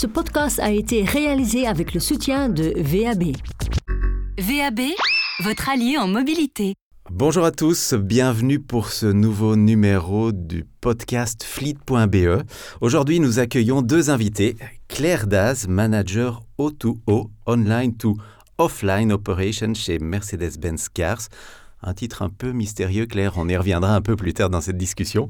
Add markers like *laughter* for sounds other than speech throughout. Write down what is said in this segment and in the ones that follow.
Ce podcast a été réalisé avec le soutien de VAB. VAB, votre allié en mobilité. Bonjour à tous, bienvenue pour ce nouveau numéro du podcast Fleet.be. Aujourd'hui, nous accueillons deux invités. Claire Daz, manager O2O, online to offline operation chez Mercedes-Benz Cars. Un titre un peu mystérieux, Claire, on y reviendra un peu plus tard dans cette discussion.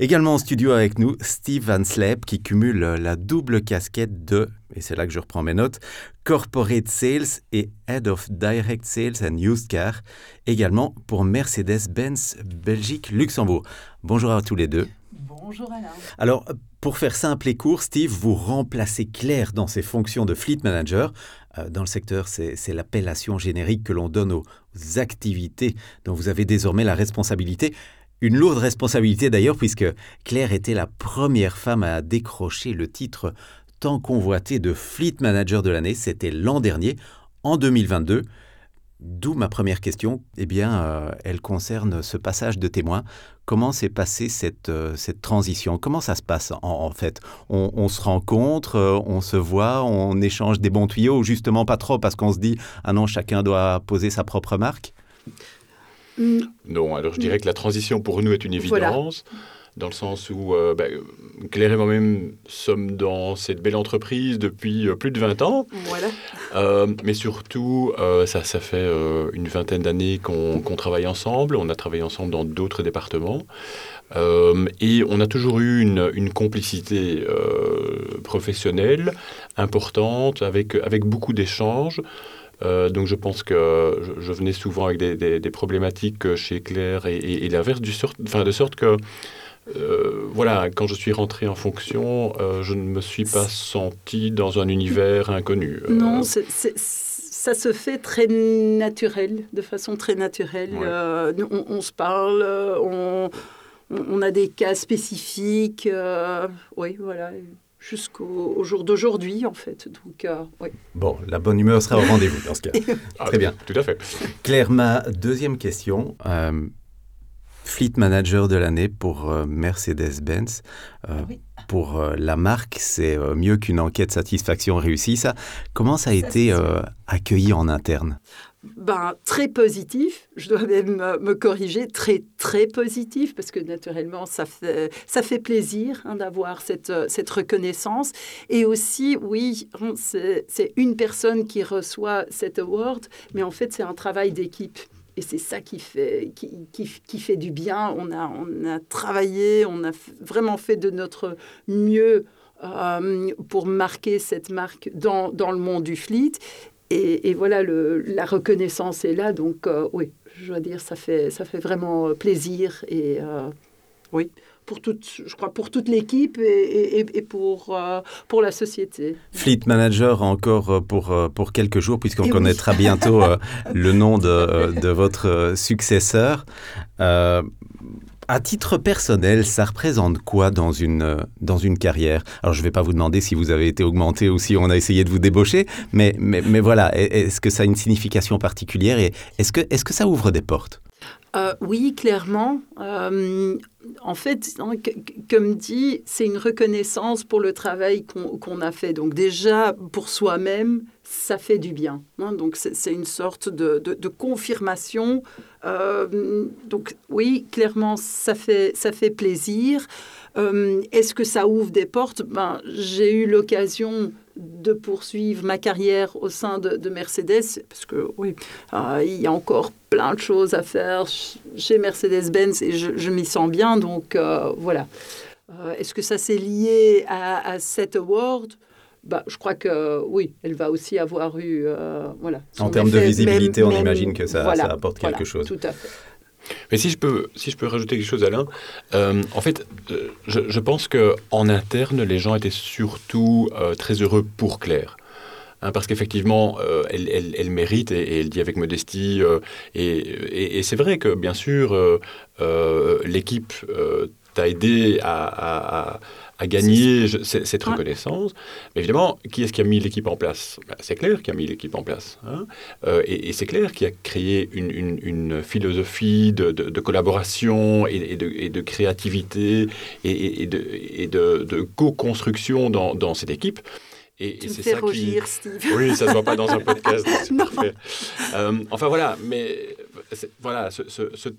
Également en studio avec nous, Steve Van Sleep, qui cumule la double casquette de, et c'est là que je reprends mes notes, Corporate Sales et Head of Direct Sales and Used Car, également pour Mercedes-Benz Belgique-Luxembourg. Bonjour à tous les deux. Bonjour Alain. Alors, pour faire simple et court, Steve, vous remplacez Claire dans ses fonctions de fleet manager. Euh, dans le secteur, c'est l'appellation générique que l'on donne aux activités dont vous avez désormais la responsabilité. Une lourde responsabilité d'ailleurs, puisque Claire était la première femme à décrocher le titre tant convoité de Fleet Manager de l'année. C'était l'an dernier, en 2022. D'où ma première question. Eh bien, euh, elle concerne ce passage de témoin. Comment s'est passée cette, euh, cette transition? Comment ça se passe en, fait? On, se rencontre, euh, on se voit, on échange des bons tuyaux ou justement pas trop parce qu'on se dit ah non, chacun doit poser sa propre marque? Non, alors je dirais que la transition pour nous est une évidence dans le sens où euh, bah, Claire et moi-même sommes dans cette belle entreprise depuis euh, plus de 20 ans. Voilà. Euh, mais surtout, ça, ça fait une vingtaine d'années qu'on travaille ensemble. On a travaillé ensemble dans d'autres départements. et on a toujours eu une, une complicité professionnelle importante, avec, avec beaucoup d'échanges. donc je pense que je, venais souvent avec des, des, problématiques chez Claire et, et, l'inverse, enfin, de sorte que euh, voilà, quand je suis rentré en fonction, euh, je ne me suis pas senti dans un univers inconnu. Euh, non, ça se fait très naturel, de façon très naturelle. on, se parle, on, a des cas spécifiques. oui, voilà jusqu'au jour d'aujourd'hui, en fait. Donc, oui. Bon, la bonne humeur sera au rendez-vous dans ce cas. Ah, *laughs* Très bien. Tout à fait. Claire, ma deuxième question. Fleet Manager de l'année pour euh, Mercedes-Benz. Euh, pour euh, la marque, c'est mieux qu'une enquête satisfaction réussie. Ça, comment ça a été accueilli en interne? Ben, très positif, je dois même me corriger, très très positif, parce que naturellement, ça fait, ça fait plaisir hein, d'avoir cette, cette reconnaissance. Et aussi, oui, c'est une personne qui reçoit cet award, mais en fait, c'est un travail d'équipe et c'est ça qui fait, qui, qui, qui, fait du bien. On a, on a travaillé, on a vraiment fait de notre mieux euh, pour marquer cette marque dans, dans, le monde du fleet. Et, voilà, le, la reconnaissance est là. Donc, euh, oui, je dois dire, ça fait, ça fait vraiment plaisir. Et euh, oui pour toute, je crois, pour toute l'équipe et, et, pour, euh, pour la société. Fleet Manager encore euh, pour, euh, pour quelques jours, puisqu'on connaîtra bientôt *laughs* le nom de, de votre successeur. à titre personnel, ça représente quoi dans une, dans une carrière? Alors, je ne vais pas vous demander si vous avez été augmenté ou si on a essayé de vous débaucher, mais, mais, mais voilà, est-ce que ça a une signification particulière et est-ce que, est -ce que ça ouvre des portes? Euh, oui, clairement. Euh, en fait, hein, comme dit, c'est une reconnaissance pour le travail qu'on a fait. Donc déjà, pour soi-même, ça fait du bien. Hein. donc c'est une sorte de, confirmation. Euh, donc oui, clairement, ça fait, ça fait plaisir. Est-ce que ça ouvre des portes? Ben, J'ai eu l'occasion de poursuivre ma carrière au sein de, Mercedes, parce que oui, euh, il y a encore plein de choses à faire chez Mercedes-Benz et je, m'y sens bien, donc euh, voilà. Euh, est-ce que ça s'est lié à, à cet award? Bah, je crois que oui, elle va aussi avoir eu voilà. En termes de visibilité, on imagine que ça, ça apporte quelque chose. Tout à fait. Mais si je peux, si je peux rajouter quelque chose, Alain, euh, en fait, euh, je, je pense qu'en interne, les gens étaient surtout euh, très heureux pour Claire. Hein, parce qu'effectivement, elle, elle, elle, mérite, et, elle dit avec modestie, et, et, c'est vrai que, bien sûr, l'équipe t'a aidé à gagner cette reconnaissance. Mais évidemment, qui est-ce qui a mis l'équipe en place? Ben, C'est Claire qui a mis l'équipe en place. Hein. Euh, et, c'est Claire qui a créé une, philosophie de, collaboration et, de, créativité et, de, co-construction dans, cette équipe. Et, Tu et me fais ça qui... rougir, Steve. Oui, ça se voit pas dans un *laughs* podcast. Non. Euh, enfin voilà, mais voilà, ce- ce- ce-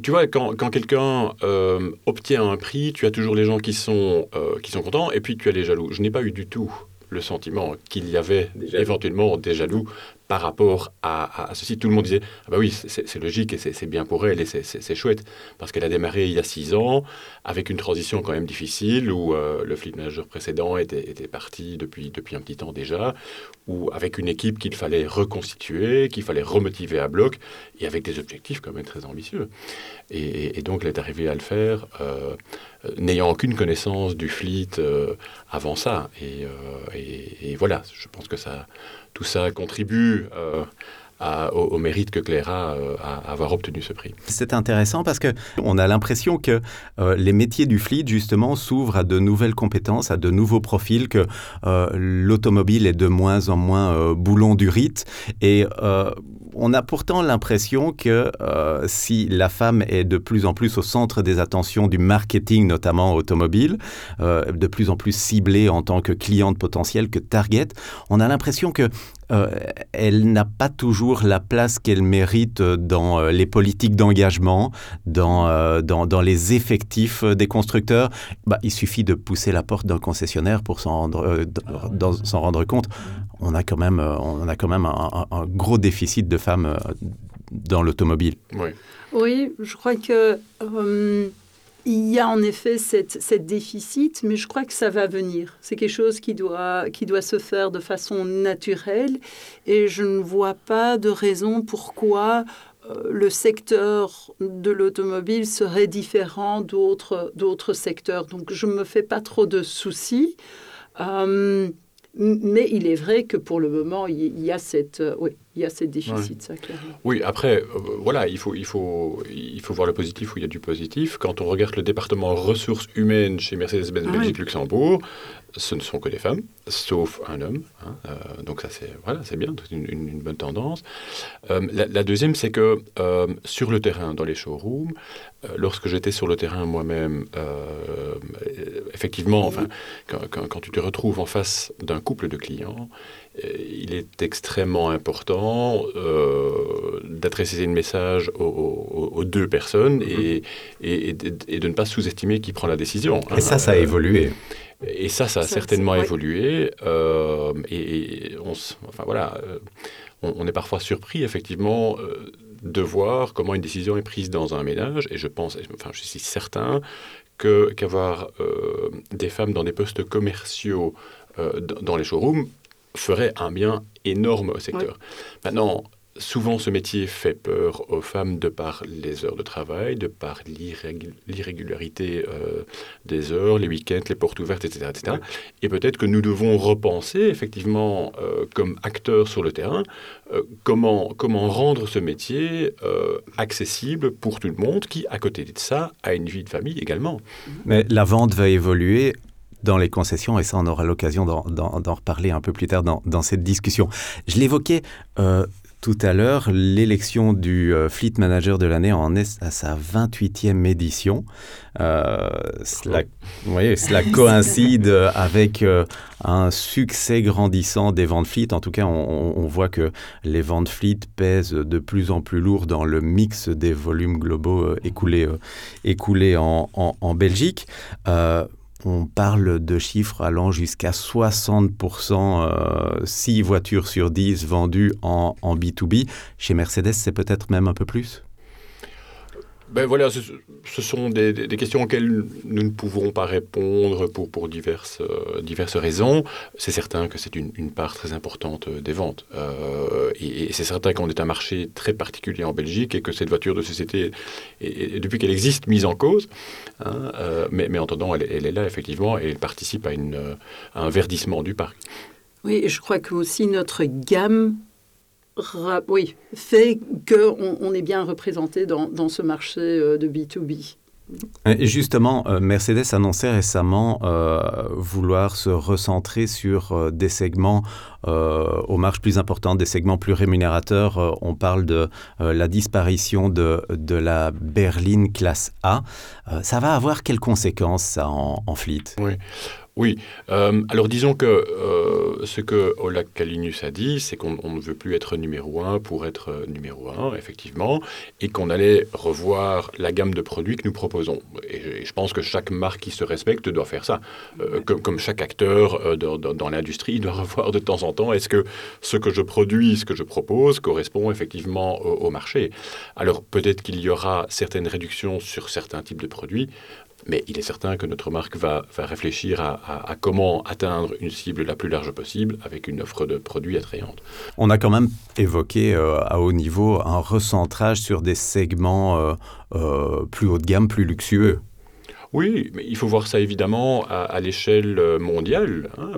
tu vois, quand, quand quelqu'un euh, obtient un prix, tu as toujours les gens qui sont, euh, qui sont contents et puis tu as les jaloux. Je n'ai pas eu du tout le sentiment qu'il y avait éventuellement des jaloux par rapport à, ceci. Tout le monde disait ah bah oui, c'est logique et c'est bien pour elle et c'est- chouette parce qu'elle a démarré il y a six ans avec une transition quand même difficile où euh, le fleet manager précédent était, parti depuis, depuis un petit temps déjà, ou avec une équipe qu'il fallait reconstituer, qu'il fallait remotiver à bloc et avec des objectifs quand même très ambitieux. Et, donc elle est arrivée à le faire euh, euh, n'ayant aucune connaissance du fleet avant ça. Et voilà, je pense que ça, tout ça contribue euh, au, mérite que Claire a euh, à avoir obtenu ce prix. C'est intéressant parce que on a l'impression que euh, les métiers du fleet justement s'ouvrent à de nouvelles compétences, à de nouveaux profils, que euh, l'automobile est de moins en moins boulon du rite et on a pourtant l'impression que si la femme est de plus en plus au centre des attentions du marketing, notamment automobile, de plus en plus ciblée en tant que cliente potentielle, que target, on a l'impression que euh, elle n'a pas toujours la place qu'elle mérite dans euh, les politiques d'engagement, dans, euh, dans, dans les effectifs euh, des constructeurs. Bah, il suffit de pousser la porte d'un concessionnaire pour s'en rendre, euh, s'en rendre compte. On a quand même, euh, on a quand même un, un- un gros déficit de femmes euh, dans l'automobile. Oui. Oui, je crois que euh, il y a en effet cette, déficit, mais je crois que ça va venir. C'est quelque chose qui doit, qui doit se faire de façon naturelle et je ne vois pas de raison pourquoi euh, le secteur de l'automobile serait différent d'autres secteurs. Donc je ne me fais pas trop de soucis. Euh, mais il est vrai que pour le moment, il y- il y a cette, euh, oui, il y a cette déficit, ça clairement. Oui, après, euh, voilà, il faut, il, faut, il faut voir le positif où il y a du positif. Quand on regarde le département ressources humaines chez Mercedes-Benz Ah Belgique Luxembourg, ce ne sont que des femmes, sauf un homme. hein, euh, donc ça, c'est voilà, c'est bien, c'est une, une- une bonne tendance. Euh, la, la deuxième, c'est que sur le terrain, dans les showrooms, lorsque j'étais sur le terrain moi-même, effectivement, enfin, quand, quand- quand tu te retrouves en face d'un couple de clients, il est extrêmement important euh, d'adresser le message aux, aux- aux deux personnes et, et- et de, et de ne pas sous-estimer qui prend la décision. hein. Et ça, ça a Euh, évolué. Et ça, ça a Ça, certainement évolué. euh, et, et on, enfin voilà, euh, on, on est parfois surpris effectivement euh, de voir comment une décision est prise dans un ménage. Et je pense, enfin je suis certain que qu'avoir euh, des femmes dans des postes commerciaux euh, dans les showrooms ferait un bien énorme au secteur. Maintenant, souvent ce métier fait peur aux femmes de par les heures de travail, de par l'irrégu- l'irrégularité euh, des heures, les week-ends, les portes ouvertes, etc. etc. Et peut-être que nous devons repenser effectivement euh, comme acteurs sur le terrain euh, comment, comment rendre ce métier euh, accessible pour tout le monde qui, à côté de ça, a une vie de famille également. Mais la vente va évoluer dans les concessions et ça, on aura l'occasion d'en- reparler un peu plus tard dans, dans cette discussion. Je l'évoquais euh, tout à l'heure, l'élection du euh, Fleet Manager de l'année en est à sa 28e édition. Euh, cela, voyez, cela *laughs* coïncide avec euh, un succès grandissant des ventes Fleet. En tout cas, on, on voit que les ventes Fleet pèsent de plus en plus lourd dans le mix des volumes globaux écoulés, écoulés en, en- en Belgique. Euh, on parle de chiffres allant jusqu'à 60%, 6 voitures sur 10 vendues en, en B2B. Chez Mercedes, c'est peut-être même un peu plus? Ben voilà, ce, sont des, questions auxquelles nous ne pouvons pas répondre pour, pour diverses, euh, diverses raisons. C'est certain que c'est une, une part très importante euh, des ventes. Euh, et c'est certain qu'on est un marché très particulier en Belgique et que cette voiture de société, depuis qu'elle existe, mise en cause. hein, mais, en attendant, elle, est là effectivement et elle participe à, une, à un verdissement du parc. Oui, je crois que aussi notre gamme oui, fait qu'on on est bien représenté dans, dans ce marché euh, de B2B. Et justement, euh, Mercedes annonçait récemment euh, vouloir se recentrer sur euh, des segments euh, aux marges plus importantes, des segments plus rémunérateurs. Euh, on parle de euh, la disparition de, de la berline classe A. Euh, ça va avoir quelles conséquences, ça, en, en fleet? Oui. Euh, alors disons que euh, ce que Ola Kalinus a dit, c'est qu'on ne veut plus être numéro un pour être euh, numéro un, effectivement, et qu'on allait revoir la gamme de produits que nous proposons. Et, je pense que chaque marque qui se respecte doit faire ça. comme, chaque acteur dans, l'industrie doit *laughs* revoir de temps en temps est-ce que ce que je produis, ce que je propose, correspond effectivement au marché? Alors peut-être qu'il y aura certaines réductions sur certains types de produits, mais il est certain que notre marque va, réfléchir à, comment atteindre une cible la plus large possible avec une offre de produits attrayante. On a quand même évoqué euh, à haut niveau un recentrage sur des segments euh, euh, plus haut de gamme, plus luxueux. Oui, mais il faut voir ça évidemment à, l'échelle mondiale. Hein,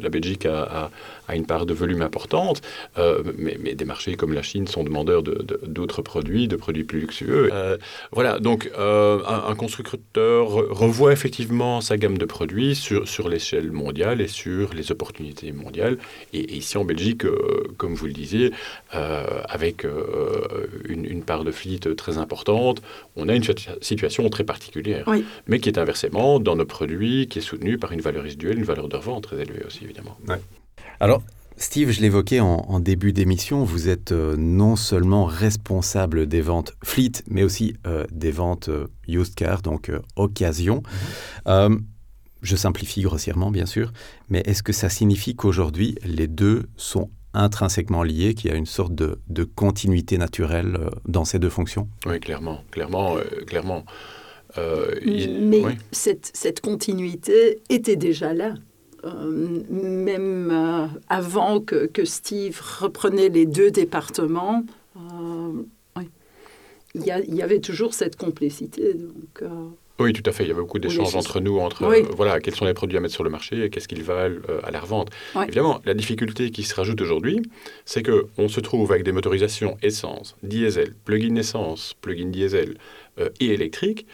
la Belgique a, a une part de volume importante, euh, mais, des marchés comme la Chine sont demandeurs d'autres de, produits, de produits plus luxueux. Euh, voilà, donc euh, un, constructeur revoit effectivement sa gamme de produits sur, sur l'échelle mondiale et sur les opportunités mondiales. Et, ici en Belgique, comme vous le disiez, avec une, une, part de fleet très importante, on a une situation très particulière, mais qui est inversement dans nos produits, qui est soutenue par une valeur résiduelle, une valeur de revente très élevée aussi évidemment. Alors, Steve, je l'évoquais en, début d'émission, vous êtes euh, non seulement responsable des ventes fleet, mais aussi euh, des ventes euh, used car, donc occasion. Mhm. je simplifie grossièrement, bien sûr, mais est-ce que ça signifie qu'aujourd'hui, les deux sont intrinsèquement liés, qu'il y a une sorte de, continuité naturelle dans ces deux fonctions? Oui, clairement, clairement, clairement. Mais cette, cette continuité était déjà là. Euh, même euh, avant que, Steve reprenait les deux départements, euh, il, y avait toujours cette complicité. Donc, oui, tout à fait. Il y avait beaucoup d'échanges entre nous, entre voilà, quels sont les produits à mettre sur le marché et qu'est-ce qu'ils valent à la revente. Évidemment, la difficulté qui se rajoute aujourd'hui, c'est qu'on se trouve avec des motorisations essence, diesel, plug-in essence, plug-in diesel, euh, et électrique.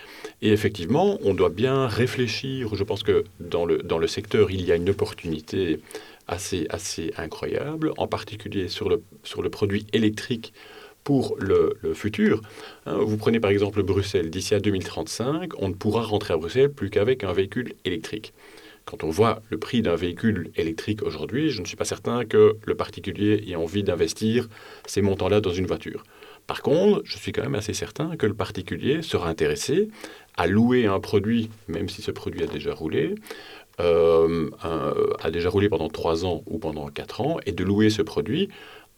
Et effectivement, on doit bien réfléchir. Je pense que dans le, dans le secteur, il y a une opportunité assez, assez incroyable, en particulier sur le, sur le produit électrique pour le, futur. Hein, vous prenez par exemple Bruxelles, d'ici à 2035, on ne pourra rentrer à Bruxelles plus qu'avec un véhicule électrique. Quand on voit le prix d'un véhicule électrique aujourd'hui, je ne suis pas certain que le particulier ait envie d'investir ces montants-là dans une voiture. Par contre, je suis quand même assez certain que le particulier sera intéressé à louer un produit, même si ce produit a déjà roulé, euh, a déjà roulé pendant 3 ans ou pendant 4 ans, et de louer ce produit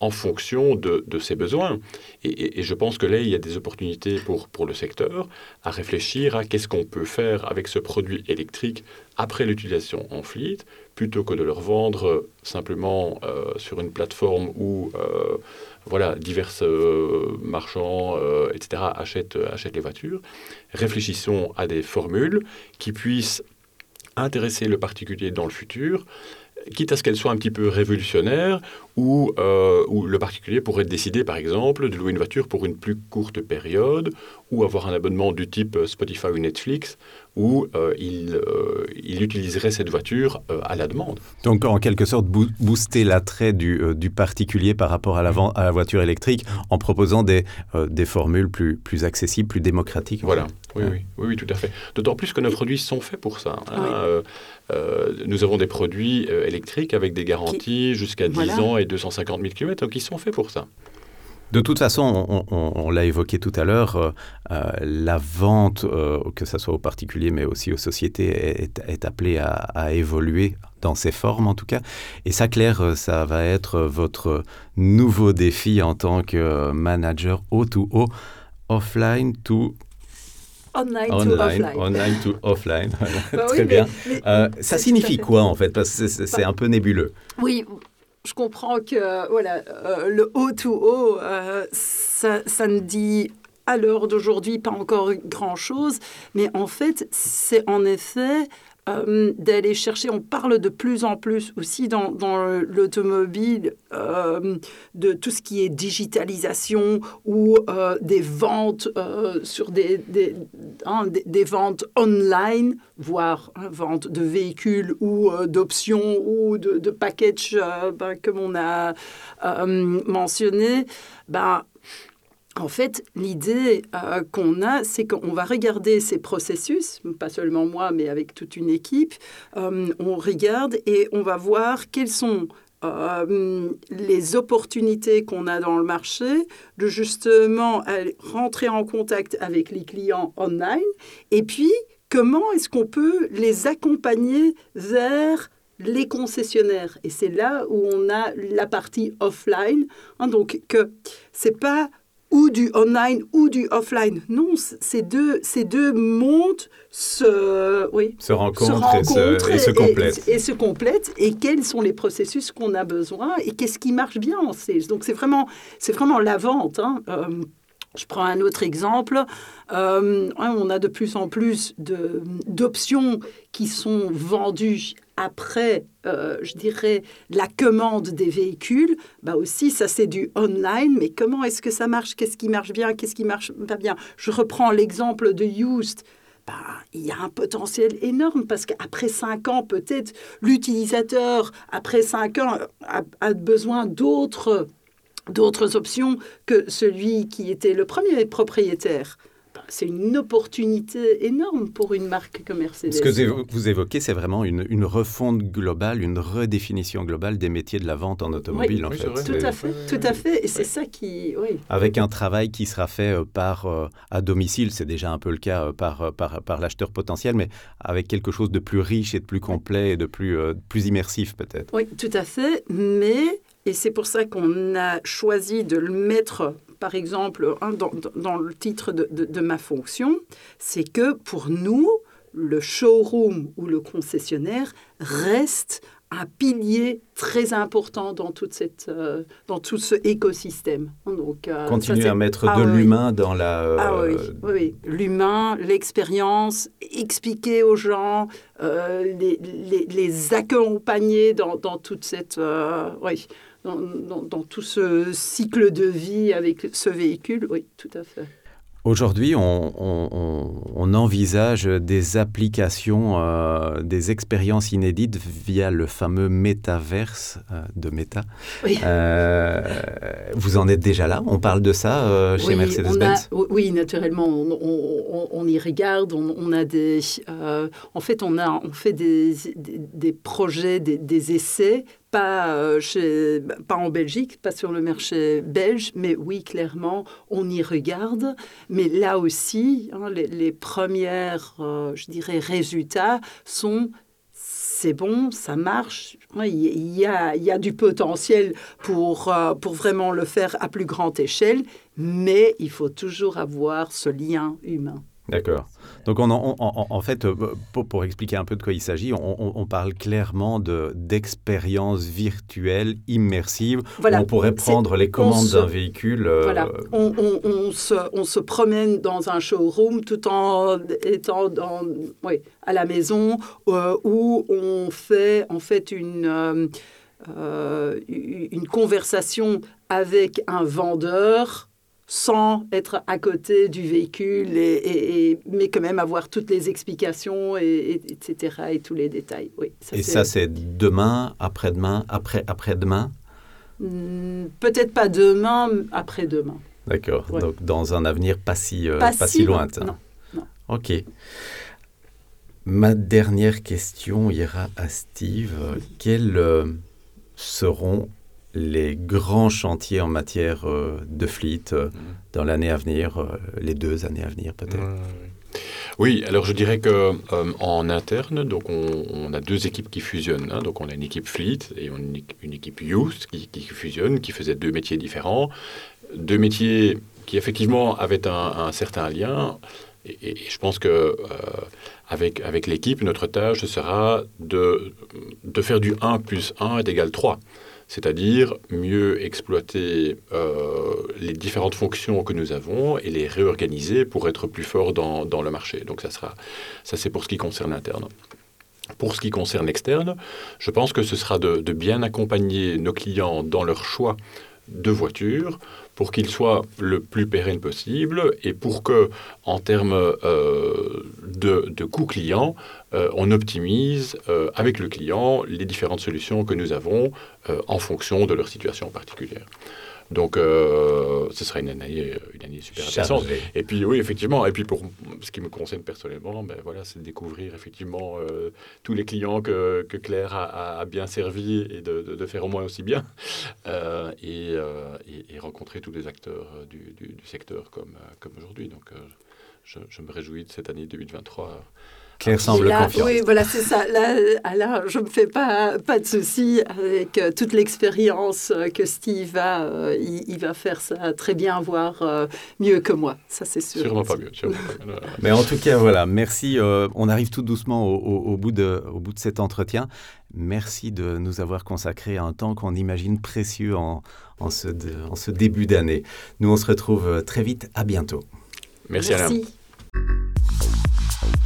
en fonction de, ses besoins. Et, je pense que là, il y a des opportunités pour, pour le secteur à réfléchir à qu'est-ce qu'on peut faire avec ce produit électrique après l'utilisation en fleet, plutôt que de le revendre simplement euh, sur une plateforme où euh, voilà, divers euh, marchands, etc., achètent, achètent les voitures. Réfléchissons à des formules qui puissent intéresser le particulier dans le futur quitte à ce qu'elle soit un petit peu révolutionnaire, où, euh, où, le particulier pourrait décider, par exemple, de louer une voiture pour une plus courte période, ou avoir un abonnement du type Spotify ou Netflix, où euh, il, euh, il, utiliserait cette voiture à la demande. Donc, en quelque sorte, booster l'attrait du, du, particulier par rapport à la, à la voiture électrique en proposant des, des formules plus, plus accessibles, plus démocratiques. Voilà. Oui, oui, oui, oui, tout à fait. D'autant plus que nos produits sont faits pour ça. Hein. nous avons des produits électriques avec des garanties jusqu'à 10 ans et 250 000 km, donc ils sont faits pour ça. De toute façon, on, l'a évoqué tout à l'heure, euh, euh, la vente, euh, que ce soit aux particuliers mais aussi aux sociétés, est, appelée à, évoluer dans ses formes en tout cas. Et ça, Claire, ça va être votre nouveau défi en tant que manager O2O, offline to Online, to offline. Online to offline. Bah Très bien. ça signifie quoi en fait? Parce que c'est bah un peu nébuleux. Oui, je comprends que euh, le O2O, euh, ça, ça ne dit à l'heure d'aujourd'hui pas encore grand-chose, mais en fait, c'est en effet euh, d'aller chercher, on parle de plus en plus aussi dans, dans l'automobile euh, de tout ce qui est digitalisation ou euh, des ventes sur des, des, hein, des, ventes online, voire hein, vente de véhicules ou d'options ou de, de packages ben, comme on a mentionné. Ben, en fait, l'idée euh, qu'on a, c'est qu'on va regarder ces processus, pas seulement moi, mais avec toute une équipe. Euh, on regarde et on va voir quelles sont euh, les opportunités qu'on a dans le marché de justement rentrer en contact avec les clients online et puis comment est-ce qu'on peut les accompagner vers les concessionnaires? Et c'est là où on a la partie offline. Hein, donc, que c'est pas ou du online ou du offline. Non, ces deux, ces deux mondes se, oui, se, rencontrent, et, se, et, se, complètent. Et, se complètent. Et quels sont les processus qu'on a besoin et qu'est-ce qui marche bien en Donc c'est vraiment, c'est vraiment la vente. Hein. Euh, je prends un autre exemple. Euh, on a de plus en plus d'options qui sont vendues après, euh, je dirais, la commande des véhicules. Bah aussi, ça c'est du online. Mais comment est-ce que ça marche? Qu'est-ce qui marche bien? Qu'est-ce qui marche pas bien? Je reprends l'exemple de Used. Bah, il y a un potentiel énorme parce qu'après cinq ans, peut-être l'utilisateur, après cinq ans, a besoin d'autres d'autres options que celui qui était le premier propriétaire. C'est une opportunité énorme pour une marque comme Mercedes. Ce que vous évoquez, c'est vraiment une, refonte globale, une redéfinition globale des métiers de la vente en automobile. en fait. Tout à fait, tout à fait. Et c'est ça qui... Oui. Avec un travail qui sera fait euh, par, euh, à domicile, c'est déjà un peu le cas euh, par, par, par l'acheteur potentiel, mais avec quelque chose de plus riche et de plus complet et de plus, plus immersif peut-être. Oui, tout à fait. Mais et c'est pour ça qu'on a choisi de le mettre, par exemple, hein, dans, le titre de, ma fonction. C'est que pour nous, le showroom ou le concessionnaire reste un pilier très important dans, toute cette, euh, dans tout ce écosystème. Donc, euh, Continuer à mettre ah de l'humain dans la... Ah oui, oui. l'humain, l'expérience, expliquer aux gens, euh, les, les, les, accompagner dans, dans toute cette... oui, dans, tout ce cycle de vie avec ce véhicule, oui, tout à fait. Aujourd'hui, on, envisage des applications, euh, des expériences inédites via le fameux métaverse euh, de Meta. Oui. Euh, vous en êtes déjà là? On parle de ça chez Mercedes-Benz? Oui, naturellement, on, y regarde. On, a des, en fait, on, a, on fait des, des, projets, des, des essais pas, euh, pas en Belgique, pas sur le marché belge, mais oui, clairement, on y regarde. Mais là aussi, hein, les, les, premières, euh, je dirais, résultats sont c'est bon, ça marche. Il y a, y a du potentiel pour, euh, pour vraiment le faire à plus grande échelle, mais il faut toujours avoir ce lien humain. D'accord. Donc on, en fait, euh, pour, expliquer un peu de quoi il s'agit, on, parle clairement d'expérience virtuelle immersive. on pourrait prendre les commandes d'un véhicule. Euh, voilà. On, se, on, se, promène dans un showroom tout en étant dans, oui, à la maison euh, où on fait en fait une, une conversation avec un vendeur sans être à côté du véhicule, et, mais quand même avoir toutes les explications, et, etc., et tous les détails. Oui, et ça, c'est demain, après-demain, après, après-demain? Hmm, Peut-être pas demain, après-demain. D'accord, donc dans un avenir pas si, euh, pas, si, lointain. Non, non. Ok. Ma dernière question ira à Steve. Quels euh, seront les grands chantiers en matière euh, de fleet euh, dans l'année à venir, euh, les deux années à venir peut-être Oui, alors je dirais que en interne, donc on, a deux équipes qui fusionnent. Hein. donc on a une équipe fleet et une, une équipe youth qui, qui, fusionne, qui faisait deux métiers différents, deux métiers qui effectivement avaient un, certain lien. Et, je pense que avec, avec l'équipe, notre tâche sera de, de faire du 1 plus 1 est égal 3 c'est-à-dire mieux exploiter euh, les différentes fonctions que nous avons et les réorganiser pour être plus fort dans, le marché. Donc ça sera, c'est pour ce qui concerne l'interne. Pour ce qui concerne l'externe, je pense que ce sera de bien accompagner nos clients dans leur choix de voitures pour qu'ils soient le plus pérenne possible et pour que, en termes euh, de, de coûts clients, euh, on optimise euh, avec le client les différentes solutions que nous avons en fonction de leur situation particulière. Donc, euh, ce sera une année, une année super intéressante. Et puis, oui, effectivement. Et puis, pour ce qui me concerne personnellement, ben, voilà, c'est de découvrir effectivement euh, tous les clients que, que Claire a, a, bien servi et de, de, faire au moins aussi bien. Euh, et, et, rencontrer tous les acteurs du, du, du secteur comme, comme aujourd'hui. Donc, je, je, me réjouis de cette année 2023 Claire semble confiante. Oui, voilà, c'est ça. Là, là je ne me fais pas, pas de soucis avec euh, toute l'expérience euh, que Steve a. Euh, il, va faire ça très bien, voire mieux que moi. Ça, c'est sûr. Sûrement pas mieux. *laughs* Mais en tout cas, voilà, merci. on arrive tout doucement au, bout de, au bout de cet entretien. Merci de nous avoir consacré un temps qu'on imagine précieux en, en, ce, en ce début d'année. Nous, on se retrouve très vite. À bientôt. Merci, merci. Alain.